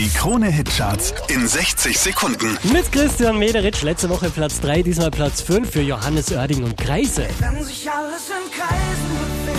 Die Krone-Hitcharts in 60 Sekunden. Mit Christian Mederitsch letzte Woche Platz 3, diesmal Platz 5 für Johannes Oerding und Kreise. Wenn sich alles in Kreisen bewegt,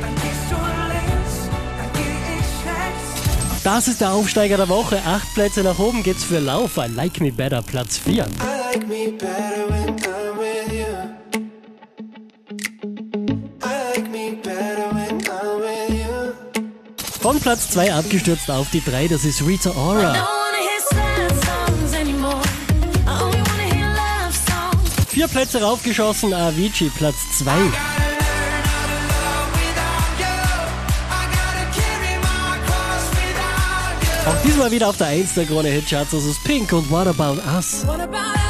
dann gehst du links, dann geh ich rechts. Das ist der Aufsteiger der Woche. Acht Plätze nach oben geht's für Lauf. I Like Me Better, Platz 4. I like me better when I'm with you. I like Von Platz 2 abgestürzt auf die 3, das ist Rita Ora. Vier Plätze raufgeschossen, Avicii, Platz 2. Auch diesmal wieder auf der 1 der Krone Hitcharts, das ist Pink und What About Us. What about